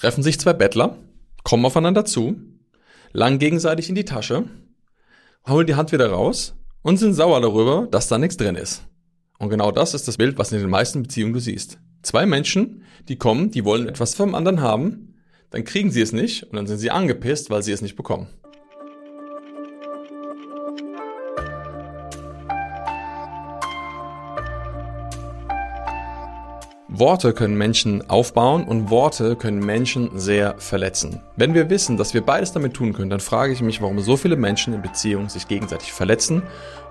treffen sich zwei Bettler, kommen aufeinander zu, langen gegenseitig in die Tasche, holen die Hand wieder raus und sind sauer darüber, dass da nichts drin ist. Und genau das ist das Bild, was in den meisten Beziehungen du siehst. Zwei Menschen, die kommen, die wollen etwas vom anderen haben, dann kriegen sie es nicht und dann sind sie angepisst, weil sie es nicht bekommen. Worte können Menschen aufbauen und Worte können Menschen sehr verletzen. Wenn wir wissen, dass wir beides damit tun können, dann frage ich mich, warum so viele Menschen in Beziehungen sich gegenseitig verletzen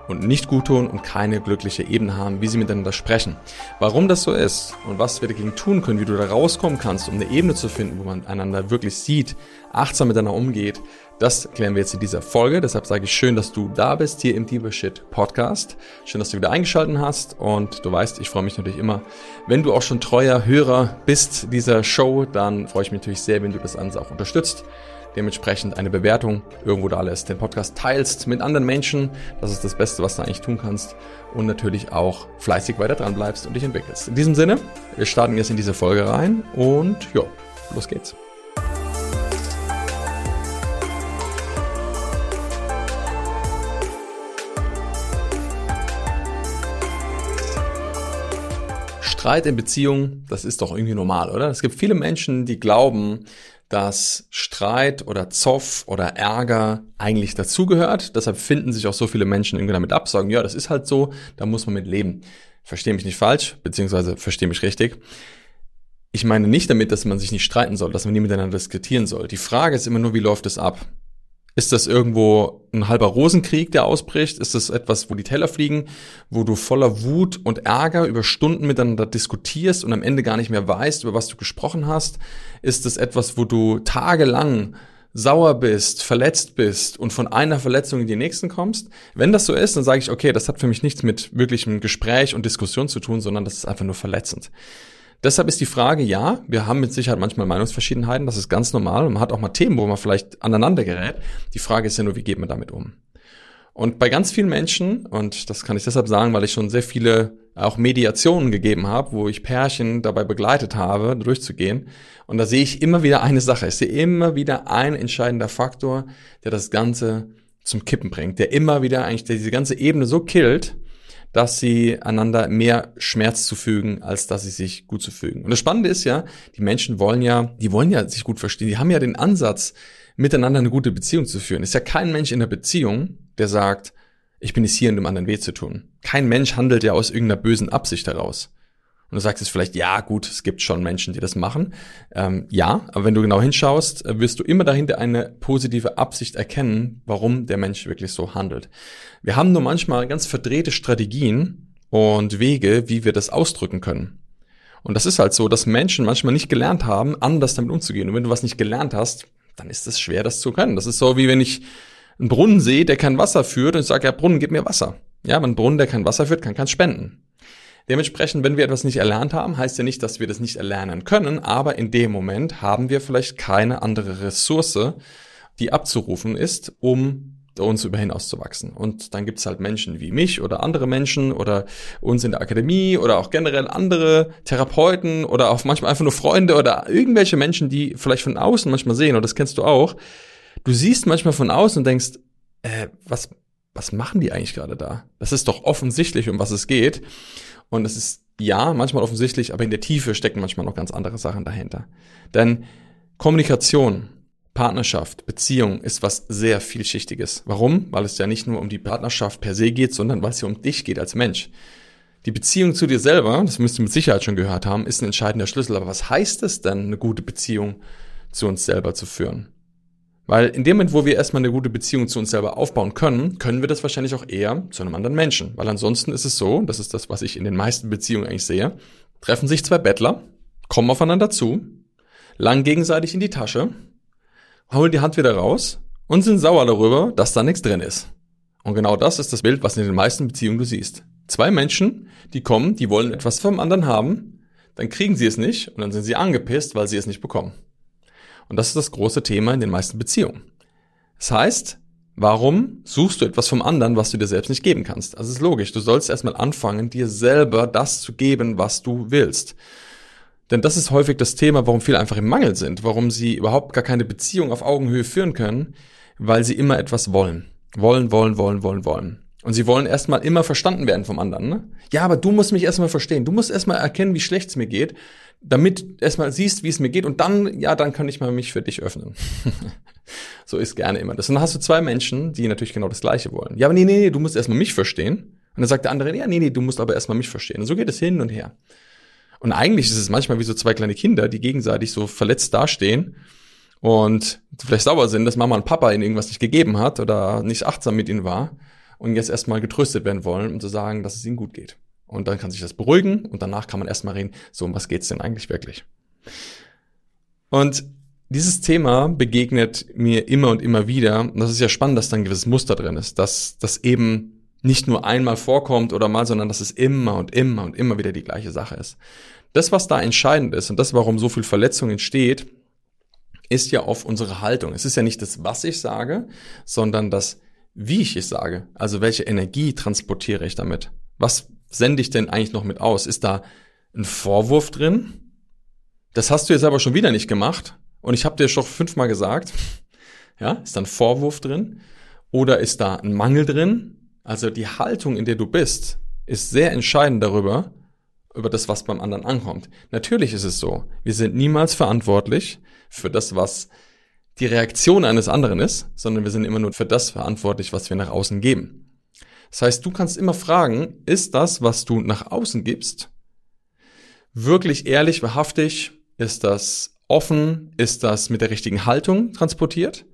und nicht gut tun und keine glückliche Ebene haben, wie sie miteinander sprechen. Warum das so ist und was wir dagegen tun können, wie du da rauskommen kannst, um eine Ebene zu finden, wo man einander wirklich sieht, achtsam miteinander umgeht, das klären wir jetzt in dieser Folge. Deshalb sage ich schön, dass du da bist hier im Deeper Shit Podcast. Schön, dass du wieder eingeschaltet hast und du weißt, ich freue mich natürlich immer, wenn du auch schon treuer Hörer bist dieser Show, dann freue ich mich natürlich sehr, wenn du das Ganze auch unterstützt dementsprechend eine Bewertung irgendwo da lässt, den Podcast teilst mit anderen Menschen. Das ist das Beste, was du eigentlich tun kannst. Und natürlich auch fleißig weiter dran bleibst und dich entwickelst. In diesem Sinne, wir starten jetzt in diese Folge rein und ja, los geht's. Streit in Beziehungen, das ist doch irgendwie normal, oder? Es gibt viele Menschen, die glauben, dass Streit oder Zoff oder Ärger eigentlich dazugehört. Deshalb finden sich auch so viele Menschen irgendwie damit ab, sagen, ja, das ist halt so, da muss man mit leben. Verstehe mich nicht falsch, beziehungsweise verstehe mich richtig. Ich meine nicht damit, dass man sich nicht streiten soll, dass man nie miteinander diskutieren soll. Die Frage ist immer nur, wie läuft es ab? Ist das irgendwo ein halber Rosenkrieg, der ausbricht? Ist das etwas, wo die Teller fliegen, wo du voller Wut und Ärger über Stunden miteinander diskutierst und am Ende gar nicht mehr weißt, über was du gesprochen hast? Ist das etwas, wo du tagelang sauer bist, verletzt bist und von einer Verletzung in die nächsten kommst? Wenn das so ist, dann sage ich, okay, das hat für mich nichts mit wirklichem Gespräch und Diskussion zu tun, sondern das ist einfach nur verletzend. Deshalb ist die Frage, ja, wir haben mit Sicherheit manchmal Meinungsverschiedenheiten, das ist ganz normal und man hat auch mal Themen, wo man vielleicht aneinander gerät. Die Frage ist ja nur, wie geht man damit um? Und bei ganz vielen Menschen, und das kann ich deshalb sagen, weil ich schon sehr viele auch Mediationen gegeben habe, wo ich Pärchen dabei begleitet habe, durchzugehen. Und da sehe ich immer wieder eine Sache. Ich sehe immer wieder ein entscheidender Faktor, der das Ganze zum Kippen bringt, der immer wieder eigentlich der diese ganze Ebene so killt, dass sie einander mehr Schmerz zufügen, als dass sie sich gut zufügen. Und das Spannende ist ja, die Menschen wollen ja, die wollen ja sich gut verstehen. Die haben ja den Ansatz, miteinander eine gute Beziehung zu führen. Ist ja kein Mensch in der Beziehung, der sagt, ich bin jetzt hier, um dem anderen weh zu tun. Kein Mensch handelt ja aus irgendeiner bösen Absicht heraus. Und du sagst jetzt vielleicht, ja gut, es gibt schon Menschen, die das machen. Ähm, ja, aber wenn du genau hinschaust, äh, wirst du immer dahinter eine positive Absicht erkennen, warum der Mensch wirklich so handelt. Wir haben nur manchmal ganz verdrehte Strategien und Wege, wie wir das ausdrücken können. Und das ist halt so, dass Menschen manchmal nicht gelernt haben, anders damit umzugehen. Und wenn du was nicht gelernt hast, dann ist es schwer, das zu können. Das ist so, wie wenn ich einen Brunnen sehe, der kein Wasser führt und ich sage, ja, Brunnen, gib mir Wasser. Ja, aber ein Brunnen, der kein Wasser führt, kann keins spenden. Dementsprechend, wenn wir etwas nicht erlernt haben, heißt ja nicht, dass wir das nicht erlernen können, aber in dem Moment haben wir vielleicht keine andere Ressource, die abzurufen ist, um uns über hinaus zu wachsen. Und dann gibt's halt Menschen wie mich oder andere Menschen oder uns in der Akademie oder auch generell andere Therapeuten oder auch manchmal einfach nur Freunde oder irgendwelche Menschen, die vielleicht von außen manchmal sehen, und das kennst du auch. Du siehst manchmal von außen und denkst, äh, was, was machen die eigentlich gerade da? Das ist doch offensichtlich, um was es geht. Und es ist ja manchmal offensichtlich, aber in der Tiefe stecken manchmal noch ganz andere Sachen dahinter. Denn Kommunikation, Partnerschaft, Beziehung ist was sehr vielschichtiges. Warum? Weil es ja nicht nur um die Partnerschaft per se geht, sondern weil es ja um dich geht als Mensch. Die Beziehung zu dir selber, das müsst ihr mit Sicherheit schon gehört haben, ist ein entscheidender Schlüssel. Aber was heißt es denn, eine gute Beziehung zu uns selber zu führen? Weil in dem Moment, wo wir erstmal eine gute Beziehung zu uns selber aufbauen können, können wir das wahrscheinlich auch eher zu einem anderen Menschen. Weil ansonsten ist es so, das ist das, was ich in den meisten Beziehungen eigentlich sehe, treffen sich zwei Bettler, kommen aufeinander zu, langen gegenseitig in die Tasche, holen die Hand wieder raus und sind sauer darüber, dass da nichts drin ist. Und genau das ist das Bild, was in den meisten Beziehungen du siehst. Zwei Menschen, die kommen, die wollen etwas vom anderen haben, dann kriegen sie es nicht und dann sind sie angepisst, weil sie es nicht bekommen. Und das ist das große Thema in den meisten Beziehungen. Das heißt, warum suchst du etwas vom anderen, was du dir selbst nicht geben kannst? Also es ist logisch, du sollst erstmal anfangen, dir selber das zu geben, was du willst. Denn das ist häufig das Thema, warum viele einfach im Mangel sind, warum sie überhaupt gar keine Beziehung auf Augenhöhe führen können, weil sie immer etwas wollen. Wollen, wollen, wollen, wollen, wollen. Und sie wollen erstmal immer verstanden werden vom anderen. Ne? Ja, aber du musst mich erstmal verstehen. Du musst erstmal erkennen, wie schlecht es mir geht, damit erstmal siehst, wie es mir geht und dann, ja, dann kann ich mal mich für dich öffnen. so ist gerne immer das. Und dann hast du zwei Menschen, die natürlich genau das Gleiche wollen. Ja, aber nee, nee, nee, du musst erstmal mich verstehen. Und dann sagt der andere, ja, nee, nee, du musst aber erstmal mich verstehen. Und so geht es hin und her. Und eigentlich ist es manchmal wie so zwei kleine Kinder, die gegenseitig so verletzt dastehen und vielleicht sauer sind, dass Mama und Papa ihnen irgendwas nicht gegeben hat oder nicht achtsam mit ihnen war und jetzt erstmal getröstet werden wollen, um zu sagen, dass es ihnen gut geht. Und dann kann sich das beruhigen und danach kann man erstmal reden, so um was geht's denn eigentlich wirklich? Und dieses Thema begegnet mir immer und immer wieder. Und das ist ja spannend, dass da ein gewisses Muster drin ist, dass das eben nicht nur einmal vorkommt oder mal, sondern dass es immer und immer und immer wieder die gleiche Sache ist. Das, was da entscheidend ist und das, warum so viel Verletzung entsteht, ist ja auf unsere Haltung. Es ist ja nicht das, was ich sage, sondern das, wie ich es sage. Also welche Energie transportiere ich damit? Was sende ich denn eigentlich noch mit aus? Ist da ein Vorwurf drin? Das hast du jetzt aber schon wieder nicht gemacht. Und ich habe dir schon fünfmal gesagt. Ja, ist da ein Vorwurf drin? Oder ist da ein Mangel drin? Also die Haltung, in der du bist, ist sehr entscheidend darüber, über das, was beim anderen ankommt. Natürlich ist es so. Wir sind niemals verantwortlich für das, was die Reaktion eines anderen ist, sondern wir sind immer nur für das verantwortlich, was wir nach außen geben. Das heißt, du kannst immer fragen, ist das, was du nach außen gibst, wirklich ehrlich, wahrhaftig? Ist das offen? Ist das mit der richtigen Haltung transportiert?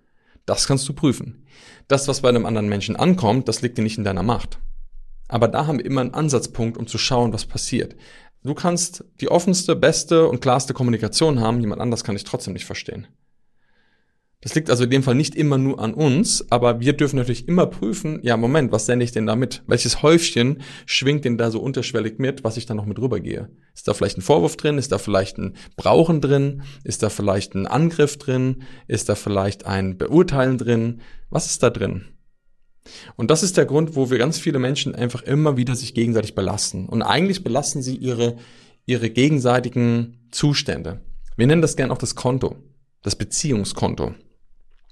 Das kannst du prüfen. Das, was bei einem anderen Menschen ankommt, das liegt dir nicht in deiner Macht. Aber da haben wir immer einen Ansatzpunkt, um zu schauen, was passiert. Du kannst die offenste, beste und klarste Kommunikation haben, jemand anders kann dich trotzdem nicht verstehen. Das liegt also in dem Fall nicht immer nur an uns, aber wir dürfen natürlich immer prüfen, ja, Moment, was sende ich denn da mit? Welches Häufchen schwingt denn da so unterschwellig mit, was ich da noch mit rübergehe? Ist da vielleicht ein Vorwurf drin? Ist da vielleicht ein Brauchen drin? Ist da vielleicht ein Angriff drin? Ist da vielleicht ein Beurteilen drin? Was ist da drin? Und das ist der Grund, wo wir ganz viele Menschen einfach immer wieder sich gegenseitig belasten. Und eigentlich belasten sie ihre, ihre gegenseitigen Zustände. Wir nennen das gern auch das Konto, das Beziehungskonto.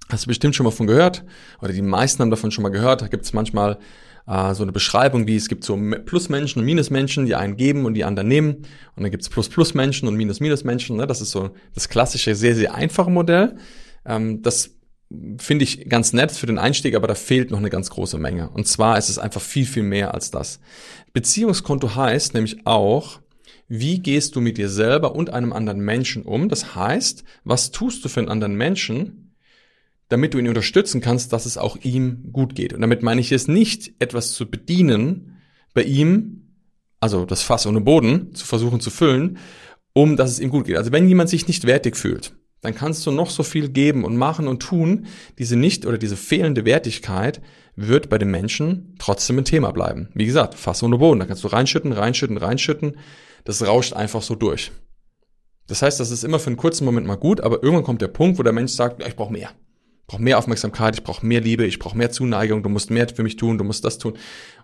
Hast du bestimmt schon mal von gehört, oder die meisten haben davon schon mal gehört. Da gibt es manchmal äh, so eine Beschreibung, wie es gibt so Plusmenschen und Minusmenschen, die einen geben und die anderen nehmen. Und dann gibt es Plus-Plus-Menschen und Minus-Minus-Menschen. Ne? Das ist so das klassische, sehr, sehr einfache Modell. Ähm, das finde ich ganz nett für den Einstieg, aber da fehlt noch eine ganz große Menge. Und zwar ist es einfach viel, viel mehr als das. Beziehungskonto heißt nämlich auch, wie gehst du mit dir selber und einem anderen Menschen um? Das heißt, was tust du für einen anderen Menschen, damit du ihn unterstützen kannst, dass es auch ihm gut geht. Und damit meine ich es nicht, etwas zu bedienen bei ihm, also das Fass ohne Boden zu versuchen zu füllen, um dass es ihm gut geht. Also wenn jemand sich nicht wertig fühlt, dann kannst du noch so viel geben und machen und tun. Diese nicht oder diese fehlende Wertigkeit wird bei den Menschen trotzdem ein Thema bleiben. Wie gesagt, Fass ohne Boden. Da kannst du reinschütten, reinschütten, reinschütten. Das rauscht einfach so durch. Das heißt, das ist immer für einen kurzen Moment mal gut, aber irgendwann kommt der Punkt, wo der Mensch sagt, ich brauche mehr brauche mehr Aufmerksamkeit, ich brauche mehr Liebe, ich brauche mehr Zuneigung, du musst mehr für mich tun, du musst das tun.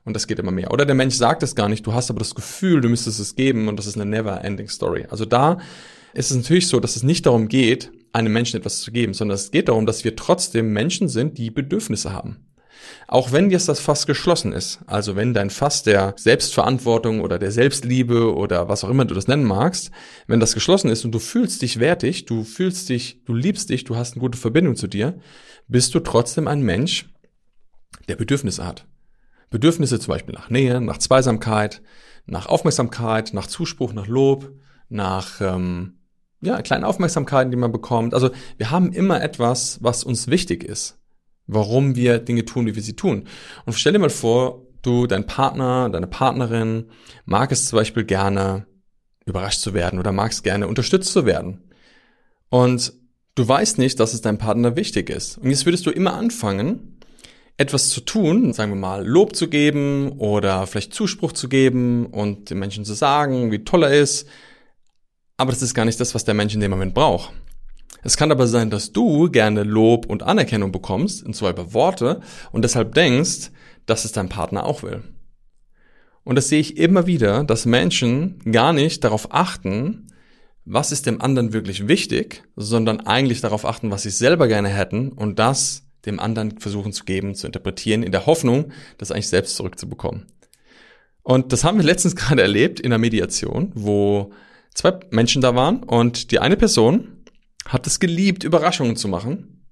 Und das geht immer mehr. Oder der Mensch sagt es gar nicht, du hast aber das Gefühl, du müsstest es geben und das ist eine never-ending Story. Also da ist es natürlich so, dass es nicht darum geht, einem Menschen etwas zu geben, sondern es geht darum, dass wir trotzdem Menschen sind, die Bedürfnisse haben. Auch wenn jetzt das Fass geschlossen ist, also wenn dein Fass der Selbstverantwortung oder der Selbstliebe oder was auch immer du das nennen magst, wenn das geschlossen ist und du fühlst dich wertig, du fühlst dich, du liebst dich, du hast eine gute Verbindung zu dir, bist du trotzdem ein Mensch, der Bedürfnisse hat. Bedürfnisse zum Beispiel nach Nähe, nach Zweisamkeit, nach Aufmerksamkeit, nach Zuspruch, nach Lob, nach ähm, ja, kleinen Aufmerksamkeiten, die man bekommt. Also wir haben immer etwas, was uns wichtig ist warum wir Dinge tun, wie wir sie tun. Und stell dir mal vor, du, dein Partner, deine Partnerin mag es zum Beispiel gerne, überrascht zu werden oder magst gerne unterstützt zu werden. Und du weißt nicht, dass es deinem Partner wichtig ist. Und jetzt würdest du immer anfangen, etwas zu tun, sagen wir mal, Lob zu geben oder vielleicht Zuspruch zu geben und den Menschen zu sagen, wie toll er ist. Aber das ist gar nicht das, was der Mensch in dem Moment braucht. Es kann aber sein, dass du gerne Lob und Anerkennung bekommst, und zwar über Worte, und deshalb denkst, dass es dein Partner auch will. Und das sehe ich immer wieder, dass Menschen gar nicht darauf achten, was ist dem anderen wirklich wichtig, sondern eigentlich darauf achten, was sie selber gerne hätten und das dem anderen versuchen zu geben, zu interpretieren, in der Hoffnung, das eigentlich selbst zurückzubekommen. Und das haben wir letztens gerade erlebt in der Mediation, wo zwei Menschen da waren und die eine Person hat es geliebt, Überraschungen zu machen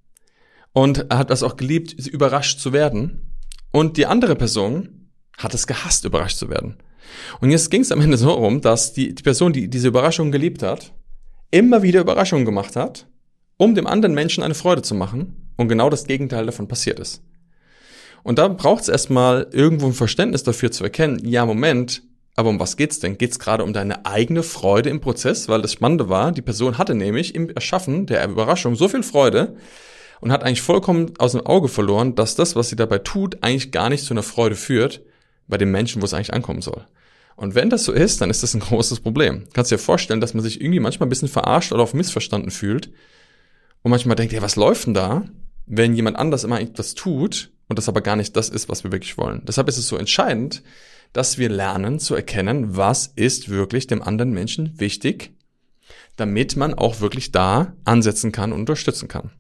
und hat es auch geliebt, überrascht zu werden. Und die andere Person hat es gehasst, überrascht zu werden. Und jetzt ging es am Ende so rum, dass die, die Person, die diese Überraschung geliebt hat, immer wieder Überraschungen gemacht hat, um dem anderen Menschen eine Freude zu machen und genau das Gegenteil davon passiert ist. Und da braucht es erstmal irgendwo ein Verständnis dafür zu erkennen, ja, Moment, aber um was geht's denn? Geht's gerade um deine eigene Freude im Prozess? Weil das Spannende war, die Person hatte nämlich im Erschaffen der Überraschung so viel Freude und hat eigentlich vollkommen aus dem Auge verloren, dass das, was sie dabei tut, eigentlich gar nicht zu einer Freude führt bei dem Menschen, wo es eigentlich ankommen soll. Und wenn das so ist, dann ist das ein großes Problem. Kannst dir vorstellen, dass man sich irgendwie manchmal ein bisschen verarscht oder auf missverstanden fühlt und manchmal denkt, ja, was läuft denn da, wenn jemand anders immer etwas tut und das aber gar nicht das ist, was wir wirklich wollen. Deshalb ist es so entscheidend, dass wir lernen zu erkennen, was ist wirklich dem anderen Menschen wichtig, damit man auch wirklich da ansetzen kann und unterstützen kann.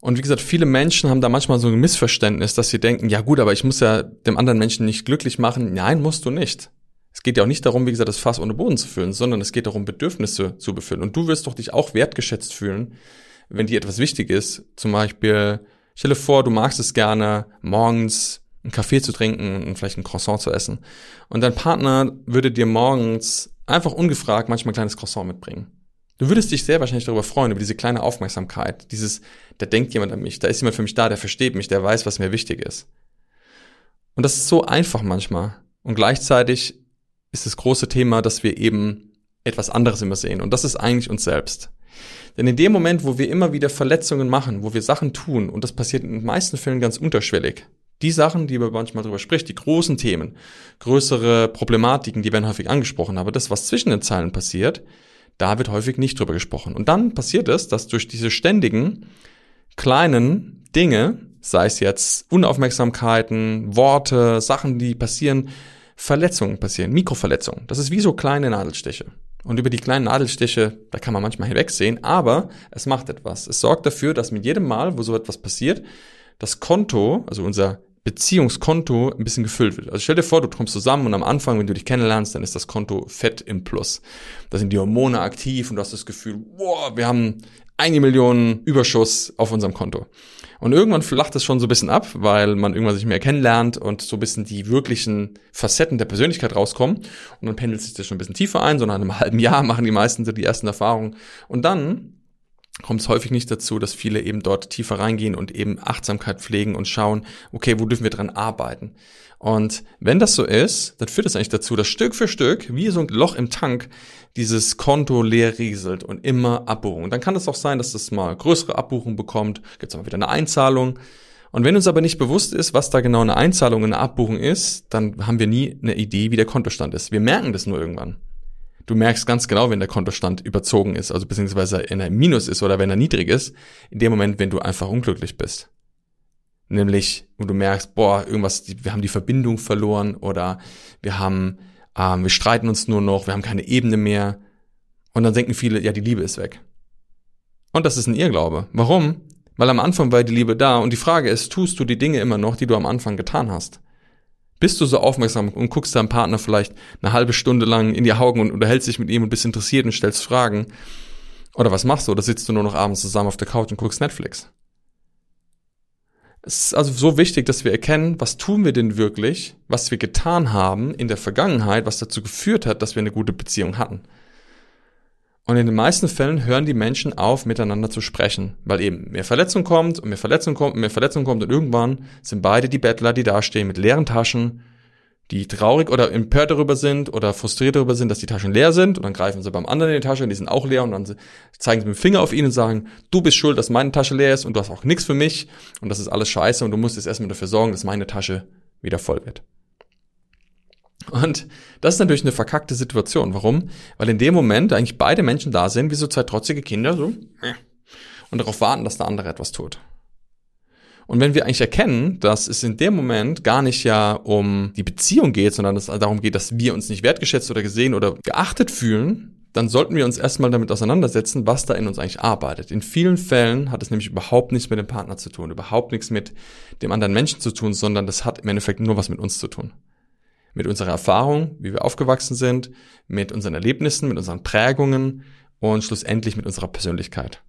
Und wie gesagt, viele Menschen haben da manchmal so ein Missverständnis, dass sie denken, ja gut, aber ich muss ja dem anderen Menschen nicht glücklich machen. Nein, musst du nicht. Es geht ja auch nicht darum, wie gesagt, das Fass ohne Boden zu füllen, sondern es geht darum, Bedürfnisse zu befüllen. Und du wirst doch dich auch wertgeschätzt fühlen, wenn dir etwas wichtig ist. Zum Beispiel, stelle vor, du magst es gerne, morgens einen Kaffee zu trinken und vielleicht ein Croissant zu essen. Und dein Partner würde dir morgens einfach ungefragt manchmal ein kleines Croissant mitbringen. Du würdest dich sehr wahrscheinlich darüber freuen, über diese kleine Aufmerksamkeit, dieses, da denkt jemand an mich, da ist jemand für mich da, der versteht mich, der weiß, was mir wichtig ist. Und das ist so einfach manchmal. Und gleichzeitig ist das große Thema, dass wir eben etwas anderes immer sehen. Und das ist eigentlich uns selbst. Denn in dem Moment, wo wir immer wieder Verletzungen machen, wo wir Sachen tun, und das passiert in den meisten Fällen ganz unterschwellig, die Sachen, die man manchmal drüber spricht, die großen Themen, größere Problematiken, die werden häufig angesprochen, aber das, was zwischen den Zeilen passiert, da wird häufig nicht drüber gesprochen. Und dann passiert es, dass durch diese ständigen kleinen Dinge, sei es jetzt Unaufmerksamkeiten, Worte, Sachen, die passieren, Verletzungen passieren, Mikroverletzungen. Das ist wie so kleine Nadelstiche. Und über die kleinen Nadelstiche, da kann man manchmal hinwegsehen, aber es macht etwas. Es sorgt dafür, dass mit jedem Mal, wo so etwas passiert, das Konto, also unser Beziehungskonto ein bisschen gefüllt wird. Also stell dir vor, du kommst zusammen und am Anfang, wenn du dich kennenlernst, dann ist das Konto fett im Plus. Da sind die Hormone aktiv und du hast das Gefühl, wow, wir haben eine Million Überschuss auf unserem Konto. Und irgendwann flacht es schon so ein bisschen ab, weil man irgendwann sich mehr kennenlernt und so ein bisschen die wirklichen Facetten der Persönlichkeit rauskommen. Und dann pendelt sich das schon ein bisschen tiefer ein, so nach einem halben Jahr machen die meisten so die ersten Erfahrungen. Und dann kommt es häufig nicht dazu, dass viele eben dort tiefer reingehen und eben Achtsamkeit pflegen und schauen, okay, wo dürfen wir dran arbeiten? Und wenn das so ist, dann führt das eigentlich dazu, dass Stück für Stück, wie so ein Loch im Tank, dieses Konto leer rieselt und immer Abbuchungen. Dann kann es auch sein, dass das mal größere Abbuchungen bekommt, gibt es mal wieder eine Einzahlung. Und wenn uns aber nicht bewusst ist, was da genau eine Einzahlung eine Abbuchung ist, dann haben wir nie eine Idee, wie der Kontostand ist. Wir merken das nur irgendwann. Du merkst ganz genau, wenn der Kontostand überzogen ist, also beziehungsweise in einem Minus ist oder wenn er niedrig ist, in dem Moment, wenn du einfach unglücklich bist. Nämlich, wo du merkst, boah, irgendwas, wir haben die Verbindung verloren oder wir haben, ähm, wir streiten uns nur noch, wir haben keine Ebene mehr. Und dann denken viele, ja, die Liebe ist weg. Und das ist ein Irrglaube. Warum? Weil am Anfang war die Liebe da und die Frage ist, tust du die Dinge immer noch, die du am Anfang getan hast? Bist du so aufmerksam und guckst deinem Partner vielleicht eine halbe Stunde lang in die Augen und unterhältst dich mit ihm und bist interessiert und stellst Fragen? Oder was machst du? Oder sitzt du nur noch abends zusammen auf der Couch und guckst Netflix? Es ist also so wichtig, dass wir erkennen, was tun wir denn wirklich, was wir getan haben in der Vergangenheit, was dazu geführt hat, dass wir eine gute Beziehung hatten. Und in den meisten Fällen hören die Menschen auf, miteinander zu sprechen, weil eben mehr Verletzung kommt und mehr Verletzung kommt und mehr Verletzung kommt und irgendwann sind beide die Bettler, die dastehen mit leeren Taschen, die traurig oder empört darüber sind oder frustriert darüber sind, dass die Taschen leer sind. Und dann greifen sie beim anderen in die Tasche und die sind auch leer. Und dann zeigen sie mit dem Finger auf ihn und sagen, du bist schuld, dass meine Tasche leer ist und du hast auch nichts für mich. Und das ist alles scheiße und du musst jetzt erstmal dafür sorgen, dass meine Tasche wieder voll wird. Und das ist natürlich eine verkackte Situation. Warum? Weil in dem Moment eigentlich beide Menschen da sind, wie so zwei trotzige Kinder, so, und darauf warten, dass der andere etwas tut. Und wenn wir eigentlich erkennen, dass es in dem Moment gar nicht ja um die Beziehung geht, sondern es darum geht, dass wir uns nicht wertgeschätzt oder gesehen oder geachtet fühlen, dann sollten wir uns erstmal damit auseinandersetzen, was da in uns eigentlich arbeitet. In vielen Fällen hat es nämlich überhaupt nichts mit dem Partner zu tun, überhaupt nichts mit dem anderen Menschen zu tun, sondern das hat im Endeffekt nur was mit uns zu tun. Mit unserer Erfahrung, wie wir aufgewachsen sind, mit unseren Erlebnissen, mit unseren Prägungen und schlussendlich mit unserer Persönlichkeit.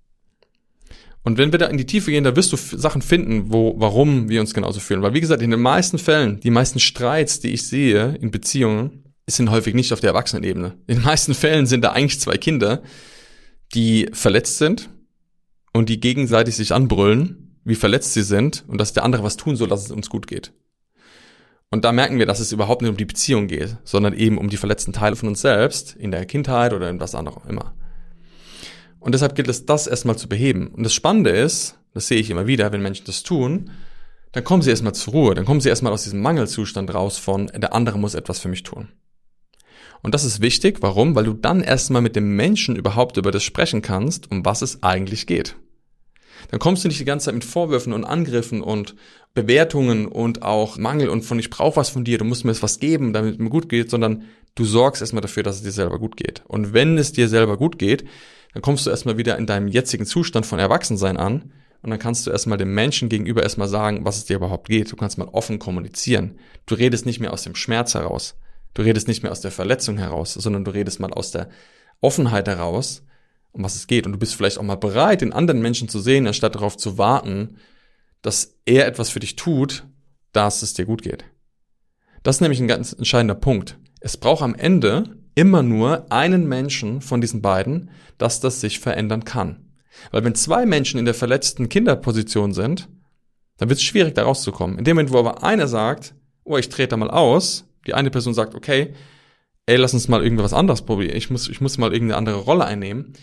Und wenn wir da in die Tiefe gehen, da wirst du Sachen finden, wo, warum wir uns genauso fühlen. Weil wie gesagt, in den meisten Fällen, die meisten Streits, die ich sehe in Beziehungen, sind häufig nicht auf der Erwachsenenebene. In den meisten Fällen sind da eigentlich zwei Kinder, die verletzt sind und die gegenseitig sich anbrüllen, wie verletzt sie sind und dass der andere was tun soll, dass es uns gut geht. Und da merken wir, dass es überhaupt nicht um die Beziehung geht, sondern eben um die verletzten Teile von uns selbst, in der Kindheit oder in was anderem immer. Und deshalb gilt es, das erstmal zu beheben. Und das Spannende ist, das sehe ich immer wieder, wenn Menschen das tun, dann kommen sie erstmal zur Ruhe, dann kommen sie erstmal aus diesem Mangelzustand raus von, der andere muss etwas für mich tun. Und das ist wichtig, warum? Weil du dann erstmal mit dem Menschen überhaupt über das sprechen kannst, um was es eigentlich geht. Dann kommst du nicht die ganze Zeit mit Vorwürfen und Angriffen und Bewertungen und auch Mangel und von ich brauche was von dir, du musst mir jetzt was geben, damit es mir gut geht, sondern du sorgst erstmal dafür, dass es dir selber gut geht. Und wenn es dir selber gut geht, dann kommst du erstmal wieder in deinem jetzigen Zustand von Erwachsensein an und dann kannst du erstmal dem Menschen gegenüber erstmal sagen, was es dir überhaupt geht. Du kannst mal offen kommunizieren. Du redest nicht mehr aus dem Schmerz heraus. Du redest nicht mehr aus der Verletzung heraus, sondern du redest mal aus der Offenheit heraus, um was es geht. Und du bist vielleicht auch mal bereit, den anderen Menschen zu sehen, anstatt darauf zu warten, dass er etwas für dich tut, dass es dir gut geht. Das ist nämlich ein ganz entscheidender Punkt. Es braucht am Ende immer nur einen Menschen von diesen beiden, dass das sich verändern kann. Weil wenn zwei Menschen in der verletzten Kinderposition sind, dann wird es schwierig, da rauszukommen. In dem Moment, wo aber einer sagt, oh, ich trete da mal aus, die eine Person sagt, okay, ey, lass uns mal irgendwas anderes probieren, ich muss, ich muss mal irgendeine andere Rolle einnehmen.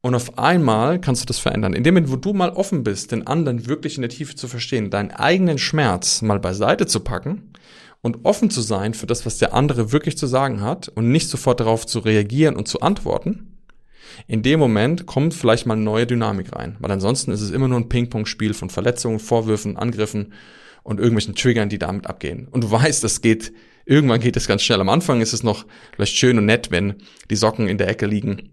Und auf einmal kannst du das verändern. In dem Moment, wo du mal offen bist, den anderen wirklich in der Tiefe zu verstehen, deinen eigenen Schmerz mal beiseite zu packen und offen zu sein für das, was der andere wirklich zu sagen hat und nicht sofort darauf zu reagieren und zu antworten, in dem Moment kommt vielleicht mal neue Dynamik rein, weil ansonsten ist es immer nur ein Ping-Pong-Spiel von Verletzungen, Vorwürfen, Angriffen und irgendwelchen Triggern, die damit abgehen. Und du weißt, das geht, irgendwann geht es ganz schnell. Am Anfang ist es noch vielleicht schön und nett, wenn die Socken in der Ecke liegen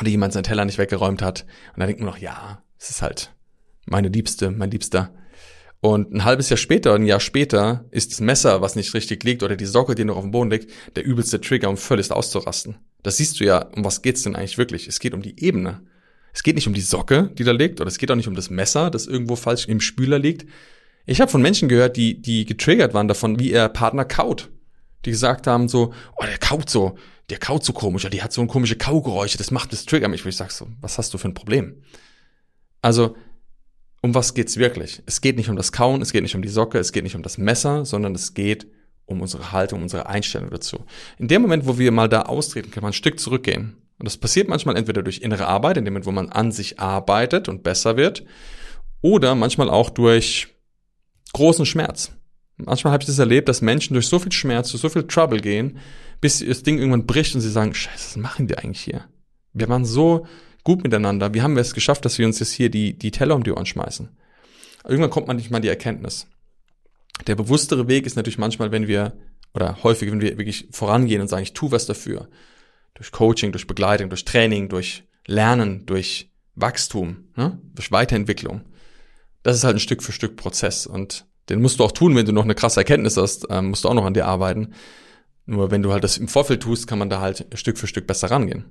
und jemand seinen Teller nicht weggeräumt hat. Und dann denkt man noch, ja, es ist halt meine Liebste, mein Liebster. Und ein halbes Jahr später, ein Jahr später, ist das Messer, was nicht richtig liegt, oder die Socke, die noch auf dem Boden liegt, der übelste Trigger, um völlig auszurasten. Das siehst du ja, um was geht's denn eigentlich wirklich? Es geht um die Ebene. Es geht nicht um die Socke, die da liegt, oder es geht auch nicht um das Messer, das irgendwo falsch im Spüler liegt. Ich habe von Menschen gehört, die, die getriggert waren davon, wie ihr Partner kaut. Die gesagt haben so, oh, der kaut so, der kaut so komisch, oder die hat so ein komische Kaugeräusche, das macht das Trigger mich. Wo ich sag so, was hast du für ein Problem? Also, um was geht's wirklich? Es geht nicht um das Kauen, es geht nicht um die Socke, es geht nicht um das Messer, sondern es geht um unsere Haltung, unsere Einstellung dazu. In dem Moment, wo wir mal da austreten, kann man ein Stück zurückgehen. Und das passiert manchmal entweder durch innere Arbeit, in dem Moment, wo man an sich arbeitet und besser wird, oder manchmal auch durch großen Schmerz. Manchmal habe ich das erlebt, dass Menschen durch so viel Schmerz, durch so viel Trouble gehen, bis das Ding irgendwann bricht und sie sagen, scheiße, was machen wir eigentlich hier? Wir waren so gut miteinander. Wie haben wir es geschafft, dass wir uns jetzt hier die, die Teller um die Ohren schmeißen? Irgendwann kommt man nicht mal die Erkenntnis. Der bewusstere Weg ist natürlich manchmal, wenn wir, oder häufig, wenn wir wirklich vorangehen und sagen, ich tu was dafür. Durch Coaching, durch Begleitung, durch Training, durch Lernen, durch Wachstum, ne? durch Weiterentwicklung. Das ist halt ein Stück für Stück Prozess und den musst du auch tun, wenn du noch eine krasse Erkenntnis hast, ähm, musst du auch noch an dir arbeiten. Nur wenn du halt das im Vorfeld tust, kann man da halt Stück für Stück besser rangehen.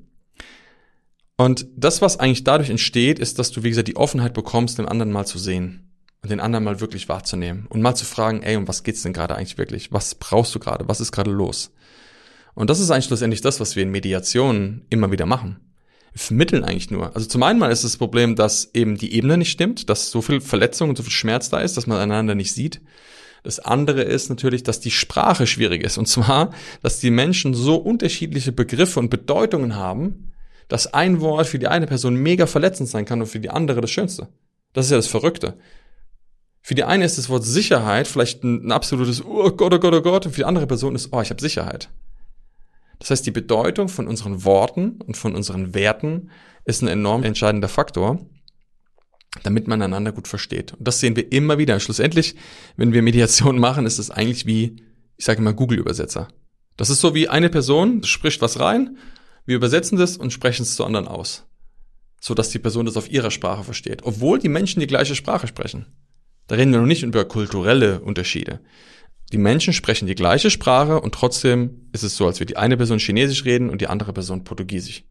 Und das, was eigentlich dadurch entsteht, ist, dass du, wie gesagt, die Offenheit bekommst, den anderen mal zu sehen und den anderen mal wirklich wahrzunehmen und mal zu fragen, ey, um was geht's denn gerade eigentlich wirklich? Was brauchst du gerade? Was ist gerade los? Und das ist eigentlich schlussendlich das, was wir in Mediationen immer wieder machen. Vermitteln eigentlich nur. Also zum einen mal ist das Problem, dass eben die Ebene nicht stimmt, dass so viel Verletzung und so viel Schmerz da ist, dass man einander nicht sieht. Das andere ist natürlich, dass die Sprache schwierig ist. Und zwar, dass die Menschen so unterschiedliche Begriffe und Bedeutungen haben, dass ein Wort für die eine Person mega verletzend sein kann und für die andere das Schönste. Das ist ja das Verrückte. Für die eine ist das Wort Sicherheit vielleicht ein, ein absolutes Oh Gott, oh Gott, oh Gott und für die andere Person ist, oh, ich habe Sicherheit. Das heißt, die Bedeutung von unseren Worten und von unseren Werten ist ein enorm entscheidender Faktor, damit man einander gut versteht. Und das sehen wir immer wieder. Schlussendlich, wenn wir Mediation machen, ist es eigentlich wie, ich sage immer, Google-Übersetzer. Das ist so wie eine Person spricht was rein Wir übersetzen das und sprechen es zu anderen aus. So dass die Person das auf ihrer Sprache versteht. Obwohl die Menschen die gleiche Sprache sprechen. Da reden wir noch nicht über kulturelle Unterschiede. Die Menschen sprechen die gleiche Sprache und trotzdem ist es so, als würde die eine Person Chinesisch reden und die andere Person Portugiesisch.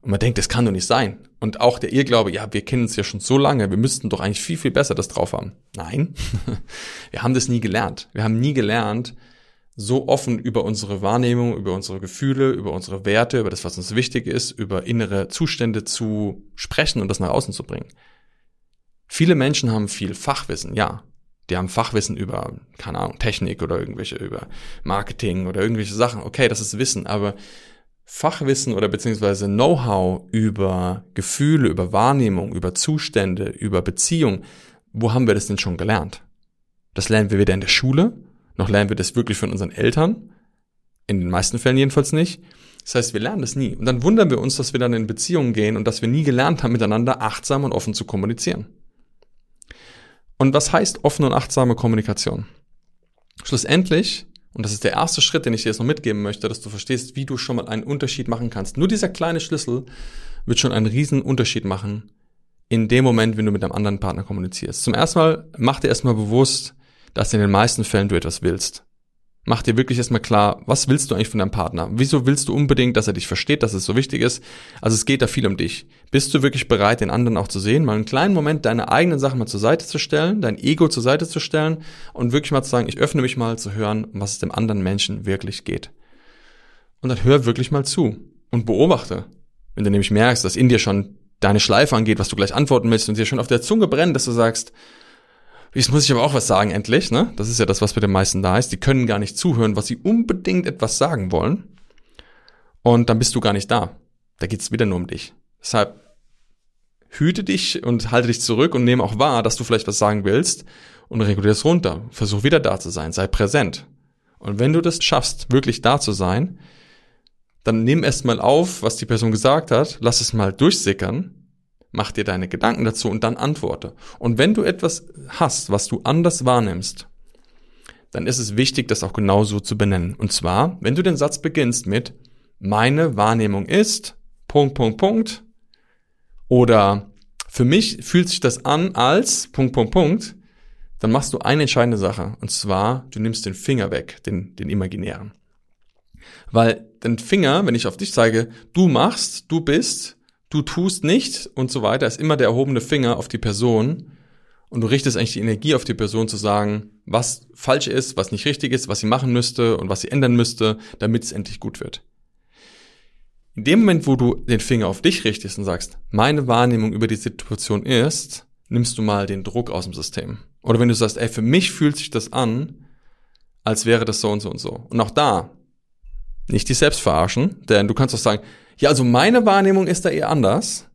Und man denkt, das kann doch nicht sein. Und auch der Irrglaube, ja, wir kennen uns ja schon so lange, wir müssten doch eigentlich viel, viel besser das drauf haben. Nein, wir haben das nie gelernt. Wir haben nie gelernt, so offen über unsere Wahrnehmung, über unsere Gefühle, über unsere Werte, über das, was uns wichtig ist, über innere Zustände zu sprechen und das nach außen zu bringen. Viele Menschen haben viel Fachwissen, ja. Die haben Fachwissen über, keine Ahnung, Technik oder irgendwelche, über Marketing oder irgendwelche Sachen. Okay, das ist Wissen, aber Fachwissen oder beziehungsweise Know-how über Gefühle, über Wahrnehmung, über Zustände, über Beziehung, wo haben wir das denn schon gelernt? Das lernen wir weder in der Schule, noch lernen wir das wirklich von unseren Eltern. In den meisten Fällen jedenfalls nicht. Das heißt, wir lernen das nie. Und dann wundern wir uns, dass wir dann in Beziehungen gehen und dass wir nie gelernt haben, miteinander achtsam und offen zu kommunizieren. Und was heißt offene und achtsame Kommunikation? Schlussendlich und das ist der erste Schritt, den ich dir jetzt noch mitgeben möchte, dass du verstehst, wie du schon mal einen Unterschied machen kannst. Nur dieser kleine Schlüssel wird schon einen riesen Unterschied machen in dem Moment, wenn du mit einem anderen Partner kommunizierst. Zum ersten Mal mach dir erstmal bewusst, dass in den meisten Fällen du etwas willst mach dir wirklich erstmal klar, was willst du eigentlich von deinem Partner? Wieso willst du unbedingt, dass er dich versteht, dass es so wichtig ist? Also es geht da viel um dich. Bist du wirklich bereit, den anderen auch zu sehen, mal einen kleinen Moment deine eigenen Sachen mal zur Seite zu stellen, dein Ego zur Seite zu stellen und wirklich mal zu sagen, ich öffne mich mal zu hören, was es dem anderen Menschen wirklich geht. Und dann hör wirklich mal zu und beobachte. Wenn du nämlich merkst, dass in dir schon deine Schleife angeht, was du gleich antworten willst und dir schon auf der Zunge brennt, dass du sagst, Jetzt muss ich aber auch was sagen, endlich, ne? Das ist ja das, was bei den meisten da ist. Die können gar nicht zuhören, was sie unbedingt etwas sagen wollen. Und dann bist du gar nicht da. Da geht's wieder nur um dich. Deshalb hüte dich und halte dich zurück und nehme auch wahr, dass du vielleicht was sagen willst und regulier es runter. Versuch wieder da zu sein, sei präsent. Und wenn du das schaffst, wirklich da zu sein, dann nimm erst mal auf, was die Person gesagt hat, lass es mal durchsickern mach dir deine Gedanken dazu und dann antworte. Und wenn du etwas hast, was du anders wahrnimmst, dann ist es wichtig, das auch genauso zu benennen. Und zwar, wenn du den Satz beginnst mit meine Wahrnehmung ist Punkt, Punkt, Punkt oder für mich fühlt sich das an als Punkt, Punkt, Punkt, dann machst du eine entscheidende Sache. Und zwar, du nimmst den Finger weg, den, den imaginären. Weil den Finger, wenn ich auf dich zeige, du machst, du bist, du tust nicht und so weiter, ist immer der erhobene Finger auf die Person und du richtest eigentlich die Energie auf die Person zu sagen, was falsch ist, was nicht richtig ist, was sie machen müsste und was sie ändern müsste, damit es endlich gut wird. In dem Moment, wo du den Finger auf dich richtest und sagst, meine Wahrnehmung über die Situation ist, nimmst du mal den Druck aus dem System. Oder wenn du sagst, ey, für mich fühlt sich das an, als wäre das so und so und so. Und auch da, nicht dich selbst verarschen, denn du kannst auch sagen, ja, also meine Wahrnehmung ist da eher anders.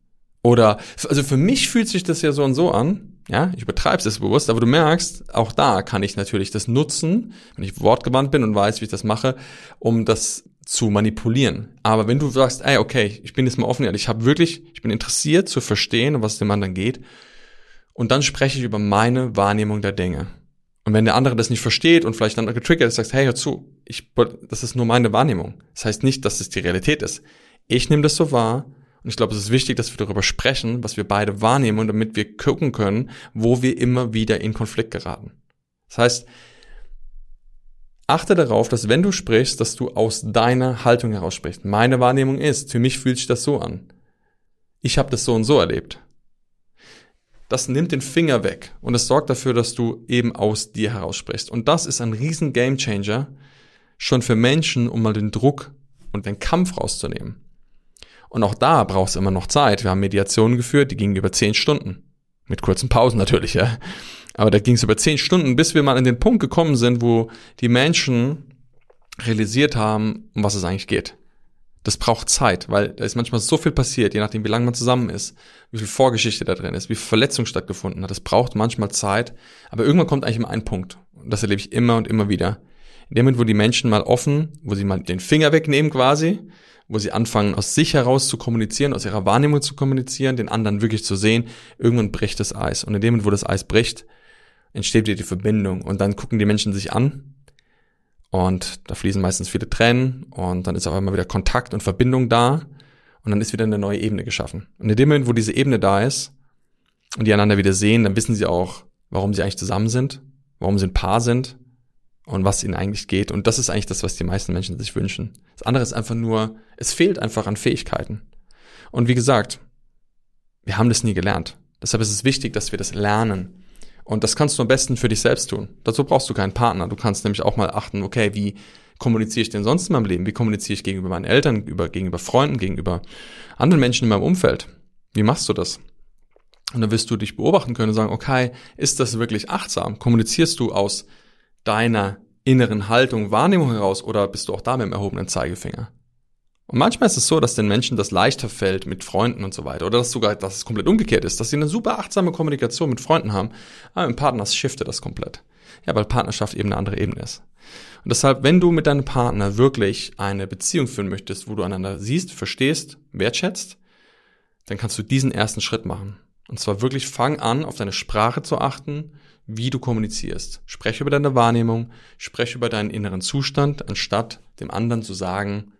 Oder, also für mich fühlt sich das ja so und so an. Ja, ich übertreibe es bewusst, aber du merkst, auch da kann ich natürlich das nutzen, wenn ich wortgewandt bin und weiß, wie ich das mache, um das zu manipulieren. Aber wenn du sagst, ey, okay, ich bin jetzt mal offen, ich habe wirklich, ich bin interessiert zu verstehen, was dem anderen geht, und dann spreche ich über meine Wahrnehmung der Dinge. Und wenn der andere das nicht versteht und vielleicht dann getriggert ist, sagst, hey, hör zu, ich, das ist nur meine Wahrnehmung. Das heißt nicht, dass es die Realität ist. Ich nehme das so wahr und ich glaube, es ist wichtig, dass wir darüber sprechen, was wir beide wahrnehmen, damit wir gucken können, wo wir immer wieder in Konflikt geraten. Das heißt, achte darauf, dass wenn du sprichst, dass du aus deiner Haltung heraus sprichst. Meine Wahrnehmung ist, für mich fühlt sich das so an. Ich habe das so und so erlebt. Das nimmt den Finger weg und es sorgt dafür, dass du eben aus dir heraus sprichst. Und das ist ein riesen Gamechanger schon für Menschen, um mal den Druck und den Kampf rauszunehmen. Und auch da brauchst du immer noch Zeit. Wir haben Mediationen geführt, die gingen über zehn Stunden. Mit kurzen Pausen natürlich, ja. Aber da ging es über zehn Stunden, bis wir mal an den Punkt gekommen sind, wo die Menschen realisiert haben, um was es eigentlich geht. Das braucht Zeit, weil da ist manchmal so viel passiert, je nachdem, wie lange man zusammen ist, wie viel Vorgeschichte da drin ist, wie viel Verletzung stattgefunden hat. Das braucht manchmal Zeit, aber irgendwann kommt eigentlich immer ein Punkt. Und das erlebe ich immer und immer wieder. In dem Moment, wo die Menschen mal offen, wo sie mal den Finger wegnehmen quasi wo sie anfangen, aus sich heraus zu kommunizieren, aus ihrer Wahrnehmung zu kommunizieren, den anderen wirklich zu sehen, irgendwann bricht das Eis. Und in dem Moment, wo das Eis bricht, entsteht wieder die Verbindung. Und dann gucken die Menschen sich an und da fließen meistens viele Tränen und dann ist auch immer wieder Kontakt und Verbindung da und dann ist wieder eine neue Ebene geschaffen. Und in dem Moment, wo diese Ebene da ist und die einander wieder sehen, dann wissen sie auch, warum sie eigentlich zusammen sind, warum sie ein Paar sind und was ihnen eigentlich geht. Und das ist eigentlich das, was die meisten Menschen sich wünschen. Das andere ist einfach nur, es fehlt einfach an Fähigkeiten. Und wie gesagt, wir haben das nie gelernt. Deshalb ist es wichtig, dass wir das lernen. Und das kannst du am besten für dich selbst tun. Dazu brauchst du keinen Partner. Du kannst nämlich auch mal achten, okay, wie kommuniziere ich denn sonst in meinem Leben? Wie kommuniziere ich gegenüber meinen Eltern, über, gegenüber Freunden, gegenüber anderen Menschen in meinem Umfeld? Wie machst du das? Und dann wirst du dich beobachten können und sagen, okay, ist das wirklich achtsam? Kommunizierst du aus deiner inneren Haltung, Wahrnehmung heraus oder bist du auch da mit dem erhobenen Zeigefinger? Und manchmal ist es so, dass den Menschen das leichter fällt mit Freunden und so weiter. Oder dass sogar, dass es komplett umgekehrt ist, dass sie eine super achtsame Kommunikation mit Freunden haben, aber im Partner shiftet das komplett. Ja, weil Partnerschaft eben eine andere Ebene ist. Und deshalb, wenn du mit deinem Partner wirklich eine Beziehung führen möchtest, wo du einander siehst, verstehst, wertschätzt, dann kannst du diesen ersten Schritt machen. Und zwar wirklich fang an, auf deine Sprache zu achten, wie du kommunizierst. Spreche über deine Wahrnehmung, spreche über deinen inneren Zustand, anstatt dem anderen zu sagen,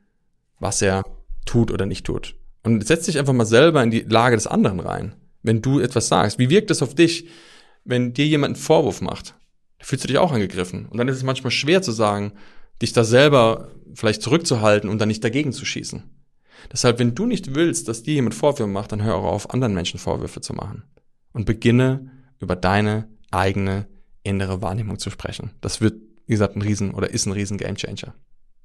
was er tut oder nicht tut. Und setz dich einfach mal selber in die Lage des anderen rein. Wenn du etwas sagst, wie wirkt es auf dich, wenn dir jemand einen Vorwurf macht? Da fühlst du dich auch angegriffen. Und dann ist es manchmal schwer zu sagen, dich da selber vielleicht zurückzuhalten und dann nicht dagegen zu schießen. Deshalb, wenn du nicht willst, dass dir jemand Vorwürfe macht, dann hör auch auf, anderen Menschen Vorwürfe zu machen. Und beginne über deine eigene innere Wahrnehmung zu sprechen. Das wird, wie gesagt, ein Riesen oder ist ein Riesen Gamechanger.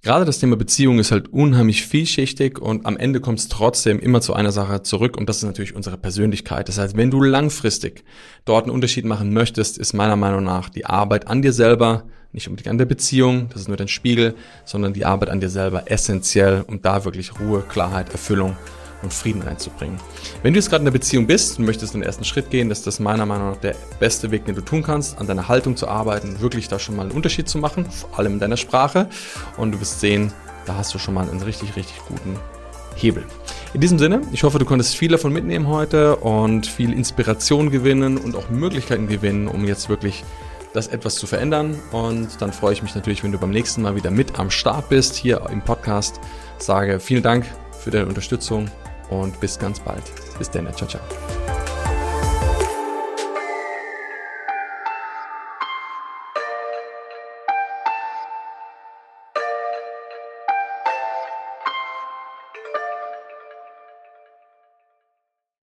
Gerade das Thema Beziehung ist halt unheimlich vielschichtig und am Ende kommt es trotzdem immer zu einer Sache zurück und das ist natürlich unsere Persönlichkeit. Das heißt, wenn du langfristig dort einen Unterschied machen möchtest, ist meiner Meinung nach die Arbeit an dir selber, nicht unbedingt an der Beziehung, das ist nur dein Spiegel, sondern die Arbeit an dir selber essentiell, um da wirklich Ruhe, Klarheit, Erfüllung und Frieden reinzubringen. Wenn du jetzt gerade in einer Beziehung bist und möchtest den ersten Schritt gehen, ist das meiner Meinung nach der beste Weg, den du tun kannst, an deiner Haltung zu arbeiten, wirklich da schon mal einen Unterschied zu machen, vor allem in deiner Sprache. Und du wirst sehen, da hast du schon mal einen richtig, richtig guten Hebel. In diesem Sinne, ich hoffe, du konntest viel davon mitnehmen heute und viel Inspiration gewinnen und auch Möglichkeiten gewinnen, um jetzt wirklich das etwas zu verändern. Und dann freue ich mich natürlich, wenn du beim nächsten Mal wieder mit am Start bist, hier im Podcast. Sage vielen Dank für deine Unterstützung und bis ganz bald. Bis dann, ciao, ciao.